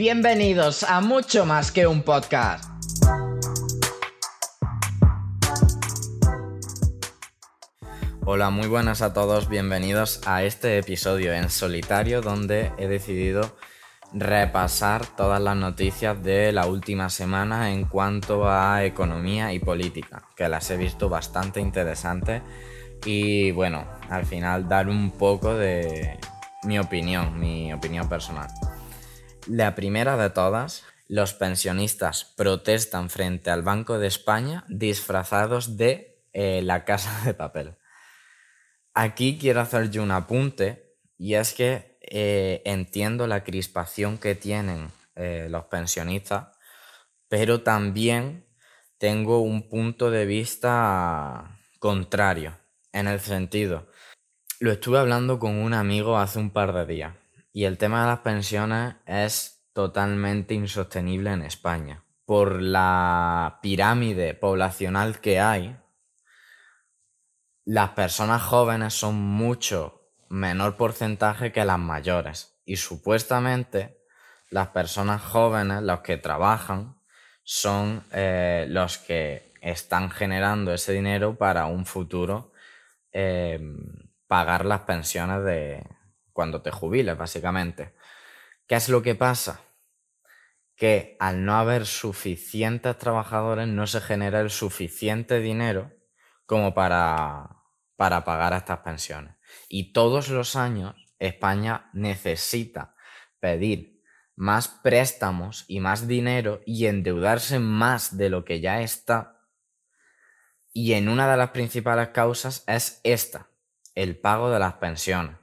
Bienvenidos a mucho más que un podcast. Hola, muy buenas a todos, bienvenidos a este episodio en solitario donde he decidido repasar todas las noticias de la última semana en cuanto a economía y política, que las he visto bastante interesantes y bueno, al final dar un poco de mi opinión, mi opinión personal. La primera de todas, los pensionistas protestan frente al Banco de España disfrazados de eh, la casa de papel. Aquí quiero hacer yo un apunte y es que eh, entiendo la crispación que tienen eh, los pensionistas, pero también tengo un punto de vista contrario, en el sentido, lo estuve hablando con un amigo hace un par de días y el tema de las pensiones es totalmente insostenible en España. Por la pirámide poblacional que hay, las personas jóvenes son mucho menor porcentaje que las mayores. Y supuestamente las personas jóvenes, los que trabajan, son eh, los que están generando ese dinero para un futuro em, pagar las pensiones de cuando te jubiles, básicamente. ¿Qué es lo que pasa? Que al no haber suficientes trabajadores no se genera el suficiente dinero como para para pagar estas pensiones. Y todos los años España necesita pedir más préstamos y más dinero y endeudarse más de lo que ya está. Y en una de las principales causas es esta, el pago de las pensiones.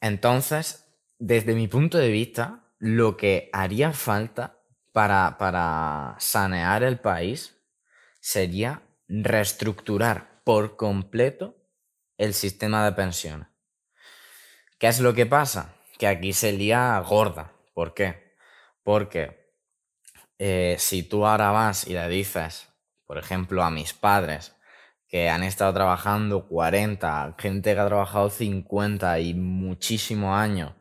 Entonces, desde mi punto de vista, lo que haría falta para, para sanear el país sería reestructurar por completo el sistema de pensiones. ¿Qué es lo que pasa? Que aquí se lía gorda. ¿Por qué? Porque eh, si tú ahora vas y le dices, por ejemplo, a mis padres que han estado trabajando 40, gente que ha trabajado 50 y muchísimos años,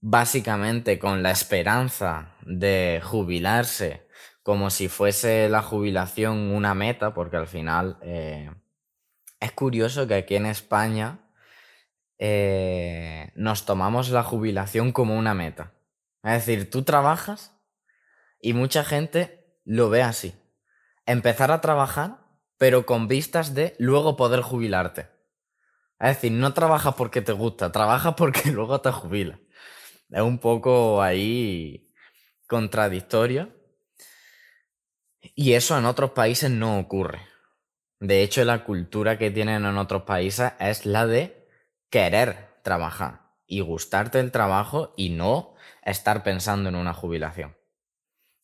básicamente con la esperanza de jubilarse como si fuese la jubilación una meta, porque al final eh, es curioso que aquí en España eh, nos tomamos la jubilación como una meta. Es decir, tú trabajas y mucha gente lo ve así. Empezar a trabajar, pero con vistas de luego poder jubilarte. Es decir, no trabajas porque te gusta, trabajas porque luego te jubilas. Es un poco ahí contradictorio. Y eso en otros países no ocurre. De hecho, la cultura que tienen en otros países es la de querer trabajar y gustarte el trabajo y no estar pensando en una jubilación.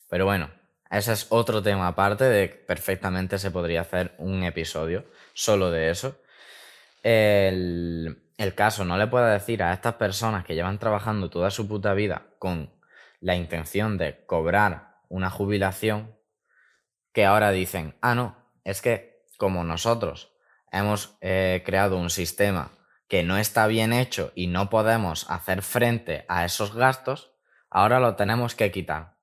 Pero bueno, ese es otro tema aparte de que perfectamente se podría hacer un episodio solo de eso. El, el caso, no le puedo decir a estas personas que llevan trabajando toda su puta vida con la intención de cobrar una jubilación que ahora dicen, ah, no, es que como nosotros hemos eh, creado un sistema que no está bien hecho y no podemos hacer frente a esos gastos, ahora lo tenemos que quitar.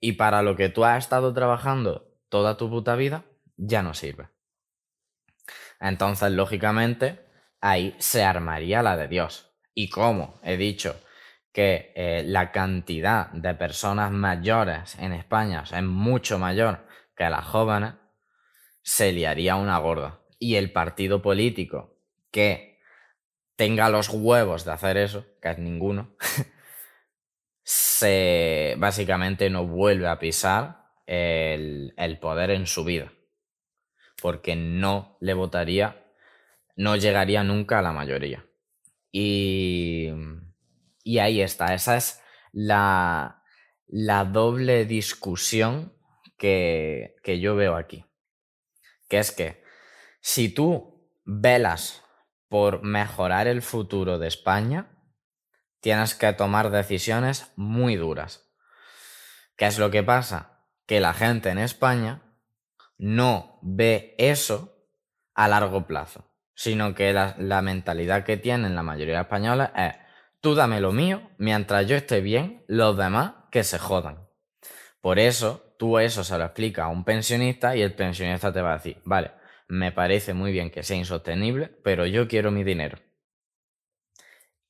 Y para lo que tú has estado trabajando toda tu puta vida, ya no sirve. Entonces, lógicamente, ahí se armaría la de Dios. Y como he dicho que eh, la cantidad de personas mayores en España es mucho mayor que las jóvenes se liaría una gorda. Y el partido político que tenga los huevos de hacer eso, que es ninguno, básicamente no vuelve a pisar el, poder en su vida. Porque no le votaría, no llegaría nunca a la mayoría. Y, y ahí está, esa es la doble discusión que, yo veo aquí. Que es que si tú velas por mejorar el futuro de España, tienes que tomar decisiones muy duras. ¿Qué es lo que pasa? Que la gente en España no ve eso a largo plazo, sino que la, mentalidad que tienen la mayoría de españoles es Tú dame lo mío, mientras yo esté bien, los demás que se jodan. Por eso, tú eso se lo explicas a un pensionista y el pensionista te va a decir, vale, me parece muy bien que sea insostenible, pero yo quiero mi dinero.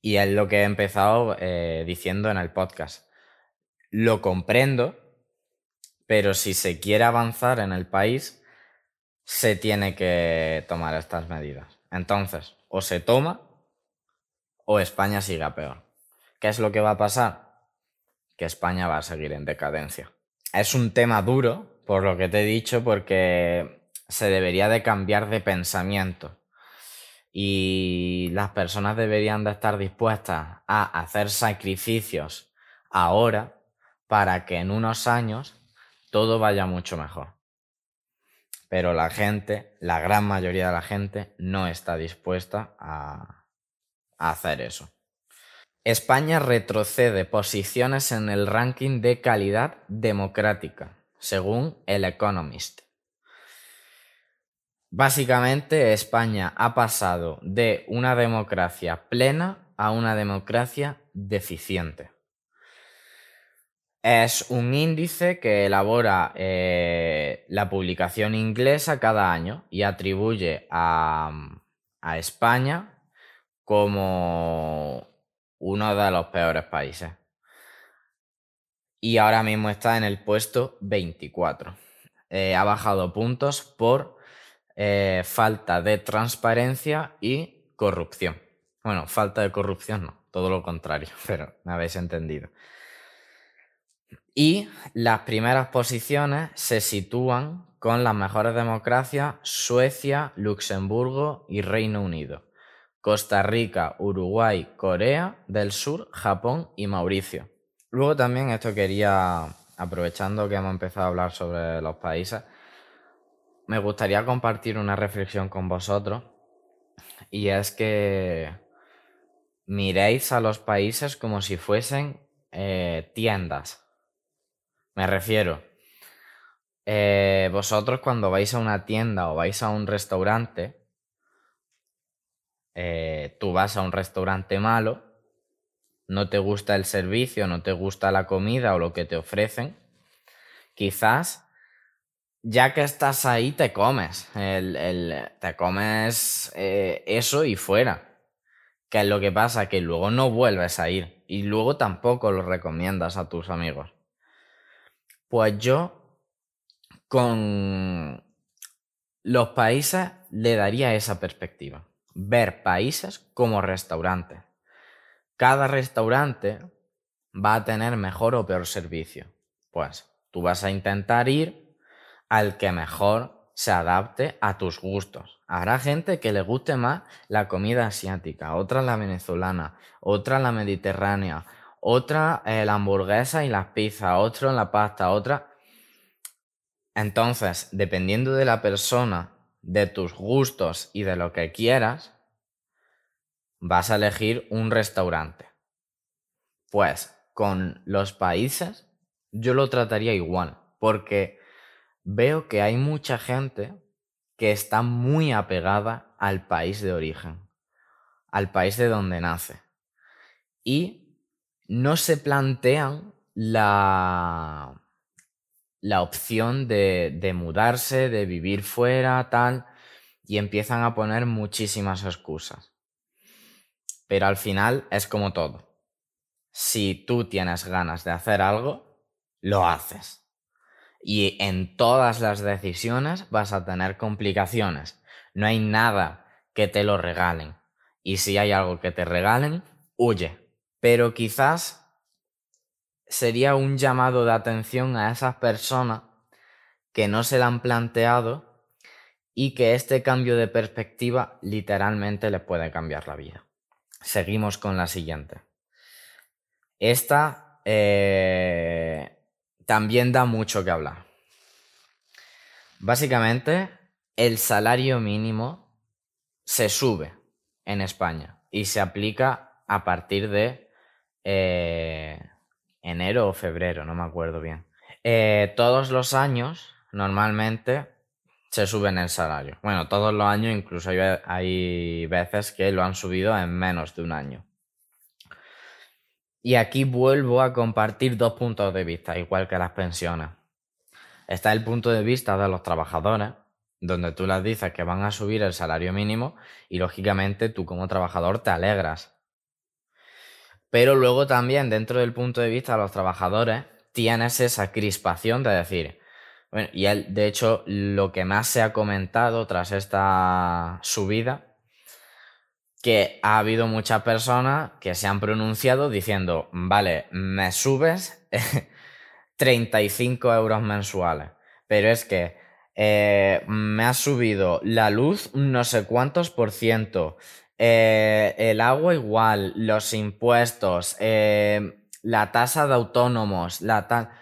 Y es lo que he empezado eh, diciendo en el podcast. Lo comprendo, pero si se quiere avanzar en el país, se tiene que tomar estas medidas. Entonces, o se toma o España sigue peor. ¿Qué es lo que va a pasar? Que España va a seguir en decadencia. Es un tema duro, por lo que te he dicho, porque se debería de cambiar de pensamiento. Y las personas deberían de estar dispuestas a hacer sacrificios ahora para que en unos años todo vaya mucho mejor. Pero la gente, la gran mayoría de la gente, no está dispuesta a, hacer eso. España retrocede posiciones en el ranking de calidad democrática, según el Economist. Básicamente, España ha pasado de una democracia plena a una democracia deficiente. Es un índice que elabora eh, la publicación inglesa cada año y atribuye a, a España como uno de los peores países. Y ahora mismo está en el puesto 24. Eh, ha bajado puntos por eh, falta de transparencia y corrupción. Bueno, falta de corrupción no, todo lo contrario, pero me habéis entendido. Y las primeras posiciones se sitúan con las mejores democracias Suecia, Luxemburgo y Reino Unido. Costa Rica, Uruguay, Corea del Sur, Japón y Mauricio. Luego también esto quería, aprovechando que hemos empezado a hablar sobre los países, me gustaría compartir una reflexión con vosotros y es que miréis a los países como si fuesen eh, tiendas. Me refiero, eh, vosotros cuando vais a una tienda o vais a un restaurante, eh, tú vas a un restaurante malo, no te gusta el servicio, no te gusta la comida o lo que te ofrecen, quizás ya que estás ahí te comes, te comes eh, eso y fuera. Que es lo que pasa, que luego no vuelves a ir y luego tampoco lo recomiendas a tus amigos. Pues yo con los países le daría esa perspectiva ver países como restaurantes. Cada restaurante va a tener mejor o peor servicio. Pues tú vas a intentar ir al que mejor se adapte a tus gustos. Habrá gente que le guste más la comida asiática, otra la venezolana, otra la mediterránea, otra eh, la hamburguesa y las pizzas, otro la pasta, otra... Entonces, dependiendo de la persona de tus gustos y de lo que quieras, vas a elegir un restaurante. Pues con los países yo lo trataría igual, porque veo que hay mucha gente que está muy apegada al país de origen, al país de donde nace. Y no se plantean la, la opción de, mudarse, de vivir fuera, tal, y empiezan a poner muchísimas excusas. Pero al final es como todo. Si tú tienes ganas de hacer algo, lo haces. Y en todas las decisiones vas a tener complicaciones. No hay nada que te lo regalen. Y si hay algo que te regalen, huye. Pero quizás sería un llamado de atención a esas personas que no se la han planteado y que este cambio de perspectiva literalmente les puede cambiar la vida. Seguimos con la siguiente. Esta eh, también da mucho que hablar. Básicamente, el salario mínimo se sube en España y se aplica a partir de eh, enero o febrero, no me acuerdo bien. Eh, todos los años, normalmente, se suben el salario. Bueno, todos los años, incluso hay, veces que lo han subido en menos de un año. Y aquí vuelvo a compartir dos puntos de vista, igual que las pensiones. Está el punto de vista de los trabajadores, donde tú les dices que van a subir el salario mínimo y lógicamente tú como trabajador te alegras. Pero luego también dentro del punto de vista de los trabajadores tienes esa crispación de decir, bueno, y él, de hecho, lo que más se ha comentado tras esta subida, que ha habido muchas personas que se han pronunciado diciendo, vale, me subes 35 euros mensuales, pero es que eh, me ha subido la luz no sé cuántos por ciento, eh, el agua igual, los impuestos, eh, la tasa de autónomos, la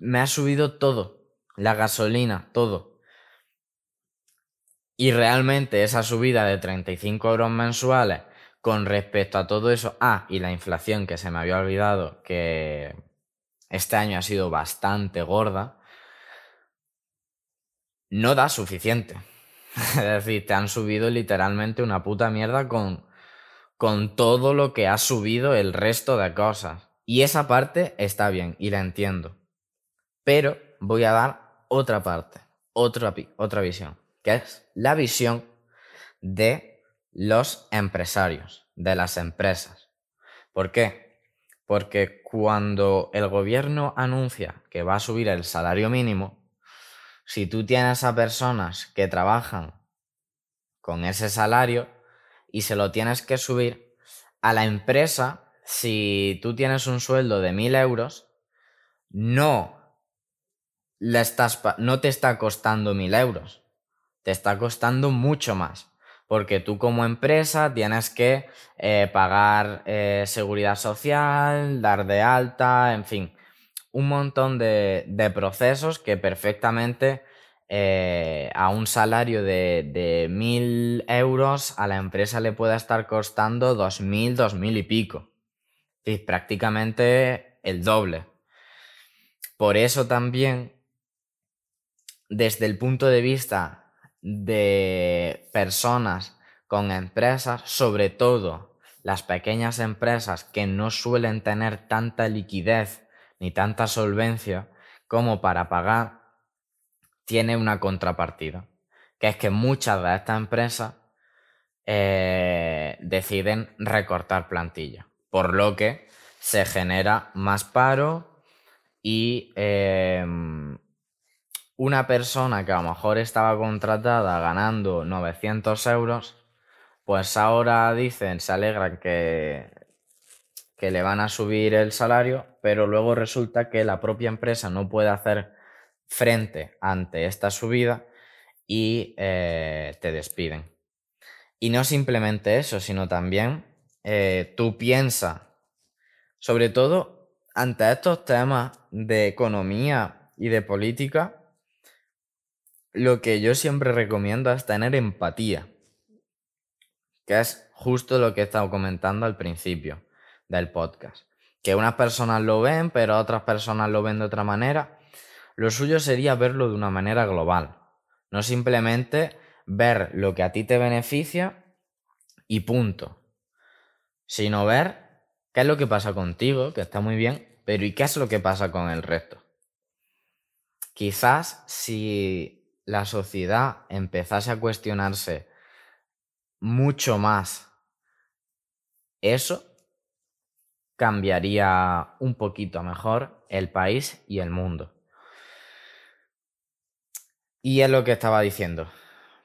me ha subido todo, la gasolina, todo. Y realmente esa subida de 35 euros mensuales con respecto a todo eso, ah, y la inflación que se me había olvidado que este año ha sido bastante gorda, no da suficiente. es decir, te han subido literalmente una puta mierda con, con todo lo que ha subido el resto de cosas. Y esa parte está bien y la entiendo. Pero voy a dar otra parte, otra, otra visión, que es la visión de los empresarios, de las empresas. ¿Por qué? Porque cuando el gobierno anuncia que va a subir el salario mínimo, si tú tienes a personas que trabajan con ese salario y se lo tienes que subir a la empresa, si tú tienes un sueldo de mil euros, no, le estás, no te está costando mil euros, te está costando mucho más porque tú como empresa tienes que eh, pagar eh, seguridad social, dar de alta, en fin, un montón de, procesos que perfectamente eh, a un salario de, de mil euros a la empresa le puede estar costando dos mil, dos mil y pico. Y prácticamente el doble. Por eso también, desde el punto de vista de personas con empresas, sobre todo las pequeñas empresas que no suelen tener tanta liquidez ni tanta solvencia como para pagar, tiene una contrapartida, que es que muchas de estas empresas eh, deciden recortar plantilla, por lo que se genera más paro y em, una persona que a lo mejor estaba contratada ganando 900 euros, pues ahora dicen, se alegran que, que le van a subir el salario, pero luego resulta que la propia empresa no puede hacer frente ante esta subida y eh, te despiden. Y no simplemente eso, sino también eh, tú piensas, sobre todo ante estos temas de economía y de política, lo que yo siempre recomiendo es tener empatía, que es justo lo que he estado comentando al principio del podcast. Que unas personas lo ven, pero otras personas lo ven de otra manera. Lo suyo sería verlo de una manera global, no simplemente ver lo que a ti te beneficia y punto, sino ver qué es lo que pasa contigo, que está muy bien, pero ¿y qué es lo que pasa con el resto? Quizás si la sociedad empezase a cuestionarse mucho más eso, cambiaría un poquito mejor el país y el mundo. Y es lo que estaba diciendo.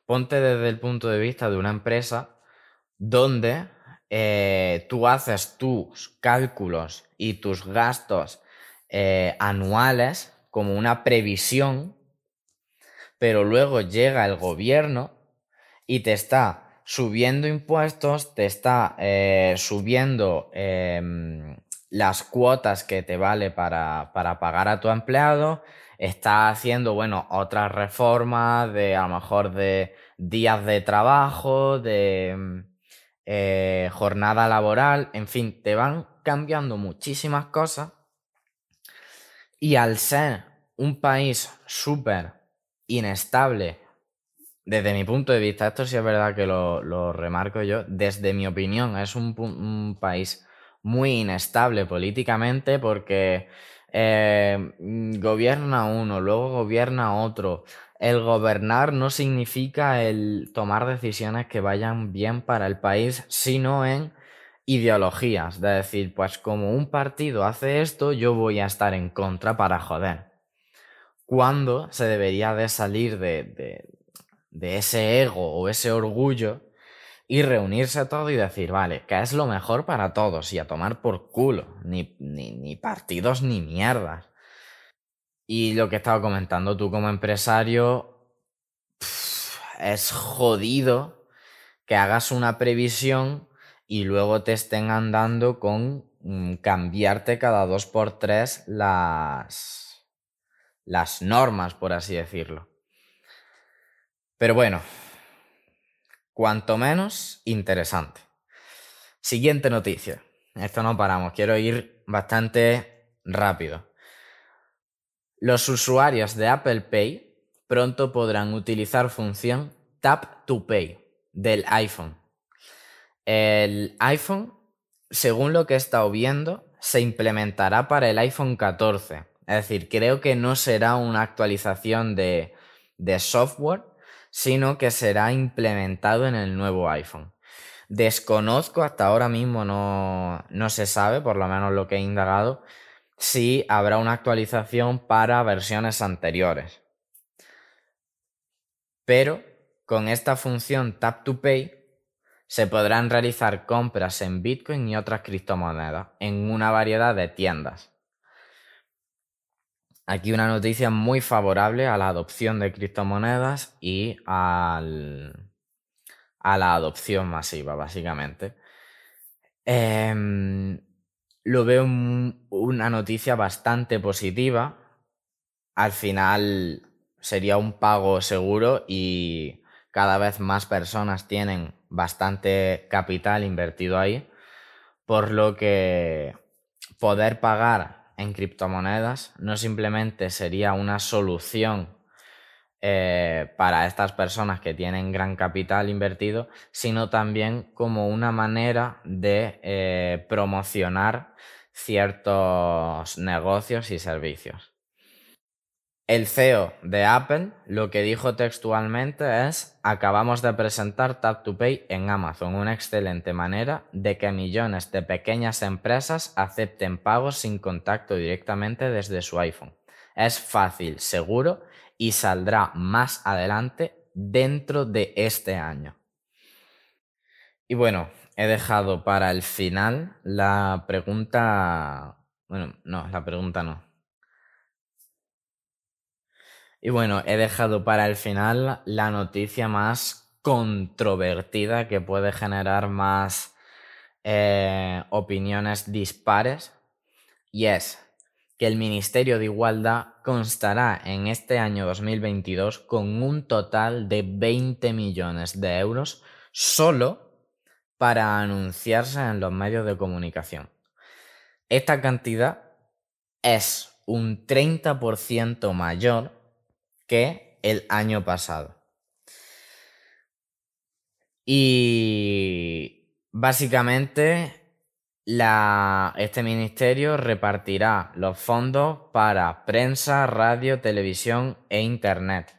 Ponte desde el punto de vista de una empresa donde eh, tú haces tus cálculos y tus gastos eh, anuales como una previsión pero luego llega el gobierno y te está subiendo impuestos, te está eh, subiendo em, las cuotas que te vale para, pagar a tu empleado, está haciendo, bueno, otras reformas de a lo mejor de días de trabajo, de em, eh, jornada laboral, en fin, te van cambiando muchísimas cosas. Y al ser un país súper inestable, desde mi punto de vista, esto sí es verdad que lo, remarco yo, desde mi opinión, es un, país muy inestable políticamente porque eh, gobierna uno, luego gobierna otro. El gobernar no significa el tomar decisiones que vayan bien para el país, sino en ideologías. De decir, pues como un partido hace esto, yo voy a estar en contra para joder. Cuando se debería de salir de, de ese ego o ese orgullo y reunirse todo y decir, vale, ¿qué es lo mejor para todos? Y a tomar por culo, ni, ni, partidos ni mierdas. Y lo que estaba comentando tú como empresario, es jodido que hagas una previsión y luego te estén andando con mm, cambiarte cada dos por tres las, las normas, por así decirlo. Pero bueno, cuanto menos interesante. Siguiente noticia. Esto no paramos, quiero ir bastante rápido. Los usuarios de Apple Pay pronto podrán utilizar función Tap to Pay del iPhone. El iPhone, según lo que he estado viendo, se implementará para el iPhone 14. Es decir, creo que no será una actualización de, software, sino que será implementado en el nuevo iPhone. Desconozco, hasta ahora mismo no, no se sabe, por lo menos lo que he indagado, si habrá una actualización para versiones anteriores. Pero con esta función Tap to Pay se podrán realizar compras en Bitcoin y otras criptomonedas en una variedad de tiendas. Aquí una noticia muy favorable a la adopción de criptomonedas y al, a la adopción masiva, básicamente. Em, lo veo una noticia bastante positiva. Al final sería un pago seguro y cada vez más personas tienen bastante capital invertido ahí, por lo que poder pagar en criptomonedas no simplemente sería una solución eh, para estas personas que tienen gran capital invertido, sino también como una manera de eh, promocionar ciertos negocios y servicios. El CEO de Apple lo que dijo textualmente es, acabamos de presentar Tap to Pay en Amazon, una excelente manera de que millones de pequeñas empresas acepten pagos sin contacto directamente desde su iPhone. Es fácil, seguro y saldrá más adelante dentro de este año. Y bueno, he dejado para el final la pregunta... Bueno, no, la pregunta no y bueno, he dejado para el final la noticia más controvertida que puede generar más eh, opiniones dispares. Y es que el Ministerio de Igualdad constará en este año 2022 con un total de 20 millones de euros solo para anunciarse en los medios de comunicación. Esta cantidad es un 30% mayor que el año pasado. Y básicamente este ministerio repartirá los fondos para prensa, radio, televisión e internet.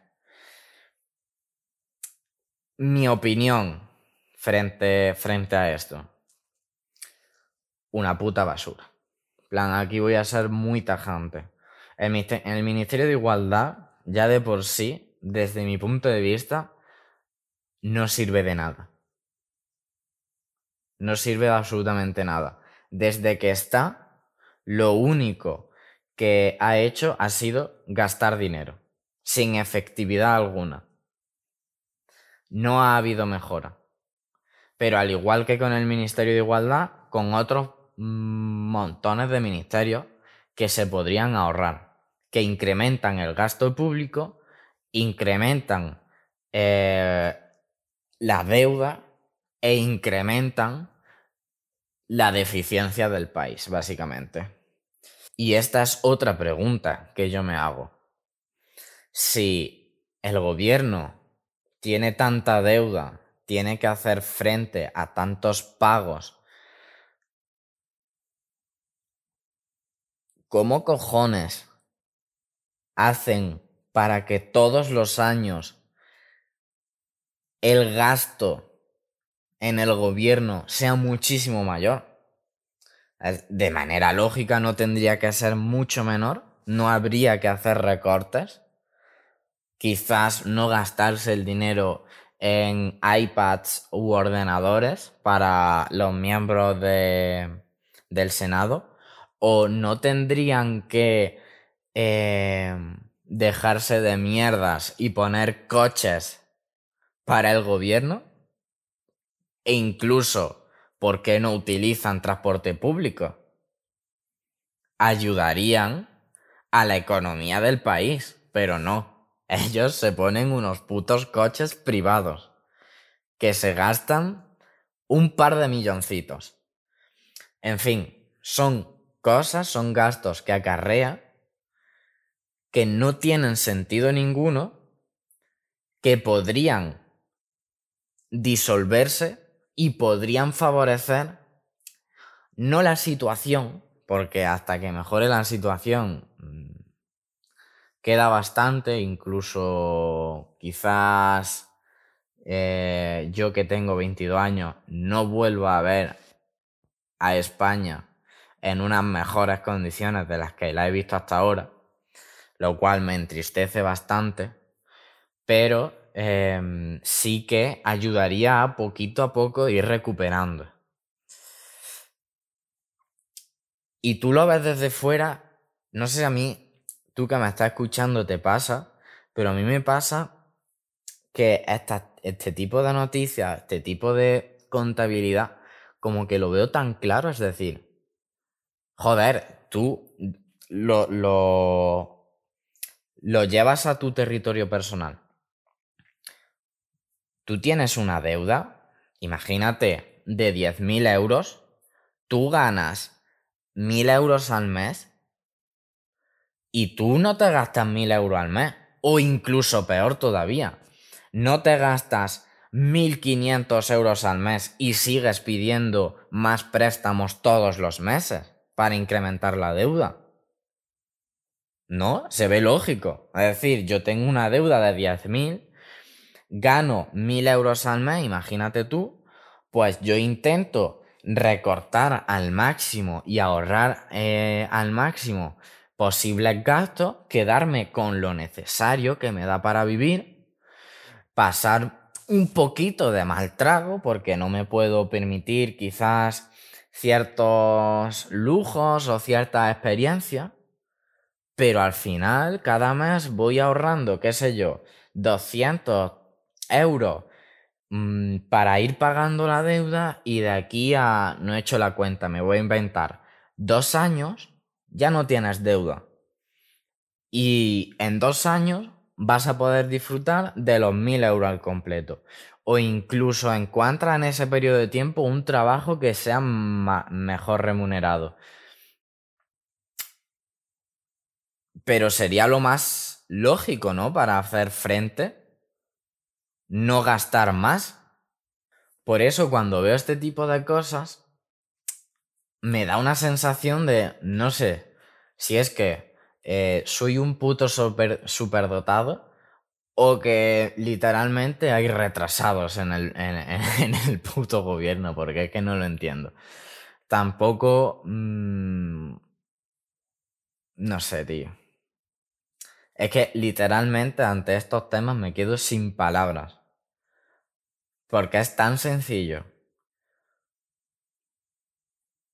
Mi opinión frente, frente a esto. Una puta basura. plan, aquí voy a ser muy tajante. En el Ministerio de Igualdad ya de por sí, desde mi punto de vista, no sirve de nada. No sirve de absolutamente nada. Desde que está, lo único que ha hecho ha sido gastar dinero, sin efectividad alguna. No ha habido mejora. Pero al igual que con el Ministerio de Igualdad, con otros montones de ministerios que se podrían ahorrar que incrementan el gasto público, incrementan eh, la deuda e incrementan la deficiencia del país, básicamente. Y esta es otra pregunta que yo me hago. Si el gobierno tiene tanta deuda, tiene que hacer frente a tantos pagos ¿cómo cojones hacen para que todos los años el gasto en el gobierno sea muchísimo mayor? De manera lógica no tendría que ser mucho menor, no habría que hacer recortes, quizás no gastarse el dinero en iPads u ordenadores para los miembros de, del Senado, o no tendrían que eh, dejarse de mierdas y poner coches para el gobierno, e incluso, ¿por qué no utilizan transporte público? Ayudarían a la economía del país, pero no ellos se ponen unos putos coches privados que se gastan un par de milloncitos. En fin, son cosas, son gastos que acarrea que no tienen sentido ninguno, que podrían disolverse y podrían favorecer no la situación, porque hasta que mejore la situación queda bastante, incluso quizás eh, yo que tengo 22 años no vuelva a ver a España en unas mejores condiciones de las que la he visto hasta ahora, lo cual me entristece bastante, pero em, sí que ayudaría a poquito a poco ir recuperando. Y tú lo ves desde fuera, no sé a mí tú que me estás escuchando te pasa, pero a mí me pasa que este tipo de noticias, este tipo de contabilidad, como que lo veo tan claro, es decir, joder, tú lo, lo, lo llevas a tu territorio personal. Tú tienes una deuda, imagínate, de 10.000 euros, tú ganas 1.000 euros al mes y tú no te gastas mil euros al mes. O incluso peor todavía, no te gastas 1.500 euros al mes y sigues pidiendo más préstamos todos los meses para incrementar la deuda. No, se ve lógico. Es decir, yo tengo una deuda de 10.000, gano 1.000 euros al mes, imagínate tú, pues yo intento recortar al máximo y ahorrar eh, al máximo posibles gastos, quedarme con lo necesario que me da para vivir, pasar un poquito de mal trago porque no me puedo permitir quizás ciertos lujos o cierta experiencia, pero al final cada mes voy ahorrando, qué sé yo, 200 euros mm, para ir pagando la deuda y de aquí a, no he hecho la cuenta, me voy a inventar, dos años ya no tienes deuda. Y en dos años vas a poder disfrutar de los mil euros al completo. O incluso encuentra en ese periodo de tiempo un trabajo que sea mejor remunerado. Pero sería lo más lógico, ¿no? Para hacer frente. No gastar más. Por eso cuando veo este tipo de cosas, me da una sensación de, no sé, si es que eh, soy un puto super, superdotado o que literalmente hay retrasados en el, en, el, puto gobierno, porque es que no lo entiendo. Tampoco... Mm, no sé, tío. Es que literalmente ante estos temas me quedo sin palabras. Porque es tan sencillo.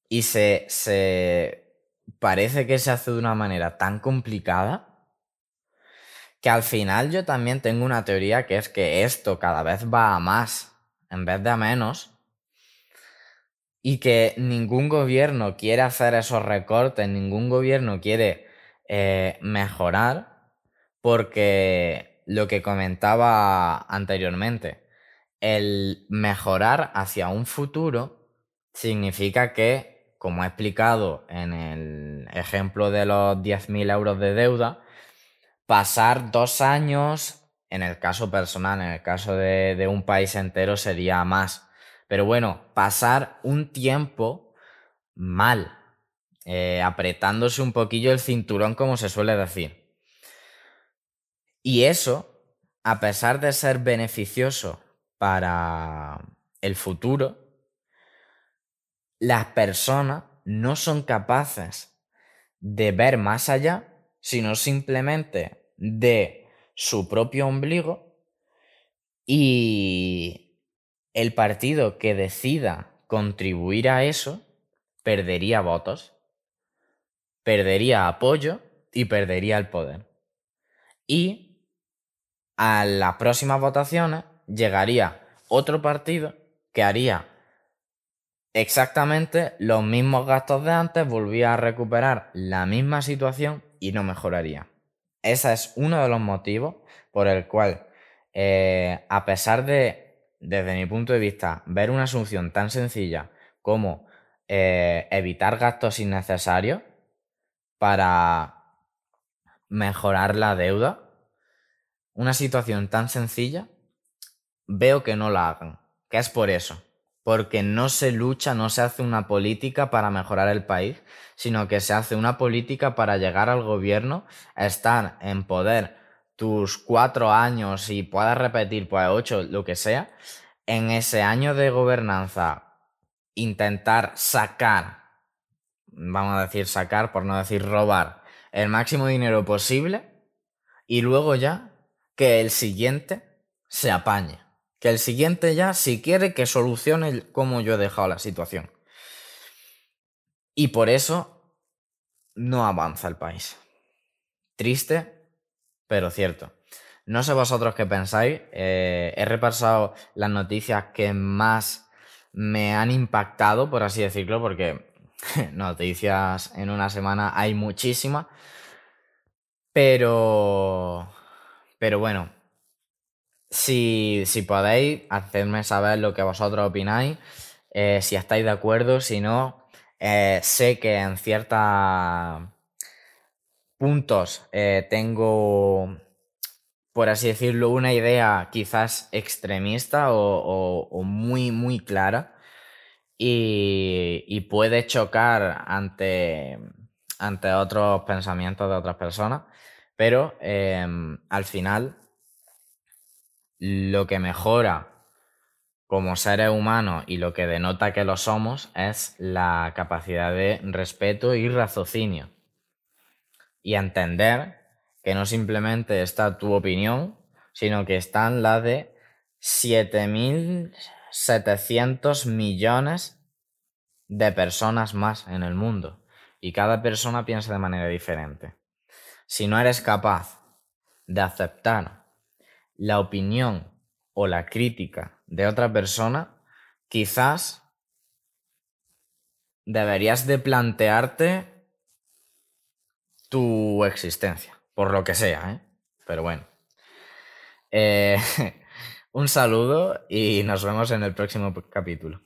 Y se, se, parece que se hace de una manera tan complicada que al final yo también tengo una teoría que es que esto cada vez va a más en vez de a menos y que ningún gobierno quiere hacer esos recortes, ningún gobierno quiere eh, mejorar porque lo que comentaba anteriormente, el mejorar hacia un futuro significa que como he explicado en el ejemplo de los 10.000 euros de deuda, pasar dos años, en el caso personal, en el caso de, un país entero sería más. Pero bueno, pasar un tiempo mal, eh, apretándose un poquillo el cinturón, como se suele decir. Y eso, a pesar de ser beneficioso para el futuro, las personas no son capaces de ver más allá, sino simplemente de su propio ombligo y el partido que decida contribuir a eso perdería votos, perdería apoyo y perdería el poder. Y a las próximas votaciones llegaría otro partido que haría exactamente los mismos gastos de antes, volvía a recuperar la misma situación y no mejoraría. Ese es uno de los motivos por el cual, eh, a pesar de, desde mi punto de vista, ver una solución tan sencilla como eh, evitar gastos innecesarios para mejorar la deuda, una situación tan sencilla, veo que no la hagan. Que es por eso. Porque no se lucha, no se hace una política para mejorar el país, sino que se hace una política para llegar al gobierno, estar en poder tus cuatro años y puedas repetir, pues ocho, lo que sea, en ese año de gobernanza, intentar sacar, vamos a decir sacar, por no decir robar, el máximo dinero posible y luego ya que el siguiente se apañe. Que el siguiente ya, si quiere, que solucione como yo he dejado la situación. Y por eso no avanza el país. Triste, pero cierto. No sé vosotros qué pensáis. Eh, he repasado las noticias que más me han impactado, por así decirlo, porque noticias en una semana hay muchísimas. Pero. Pero bueno, si, podéis, hacedme saber lo que vosotros opináis, eh, si estáis de acuerdo, si no, eh, sé que en ciertos puntos eh, tengo, por así decirlo, una idea quizás extremista o, muy, muy clara y, puede chocar ante, ante otros pensamientos de otras personas, pero em, al final lo que mejora como seres humanos y lo que denota que lo somos es la capacidad de respeto y raciocinio. Y entender que no simplemente está tu opinión, sino que están las de 7.700 millones de personas más en el mundo. Y cada persona piensa de manera diferente. Si no eres capaz de aceptar la opinión o la crítica de otra persona, quizás deberías de plantearte tu existencia, por lo que sea, ¿eh? Pero bueno. Eh, un saludo y nos vemos en el próximo capítulo.